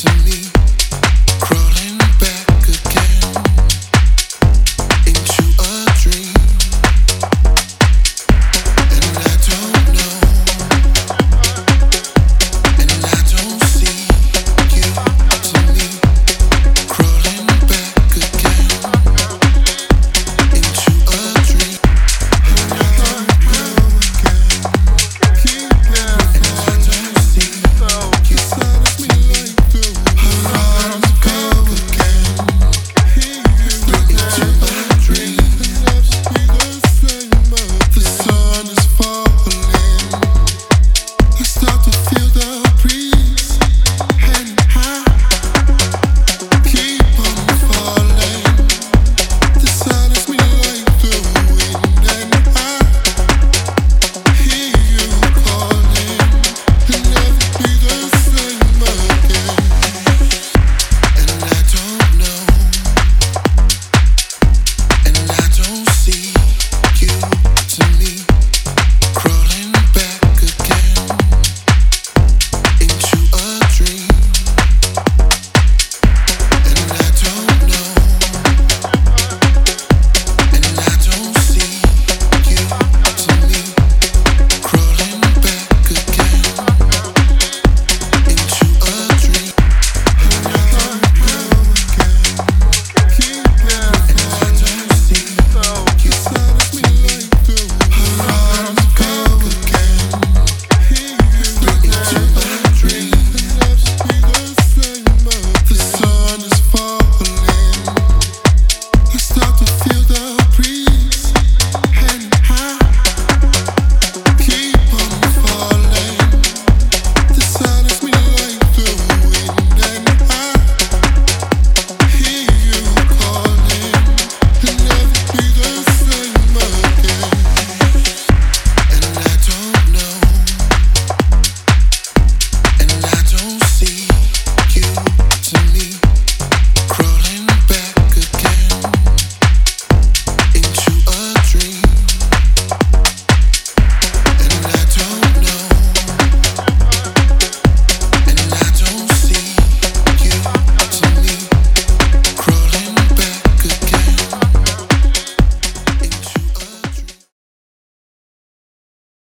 to me.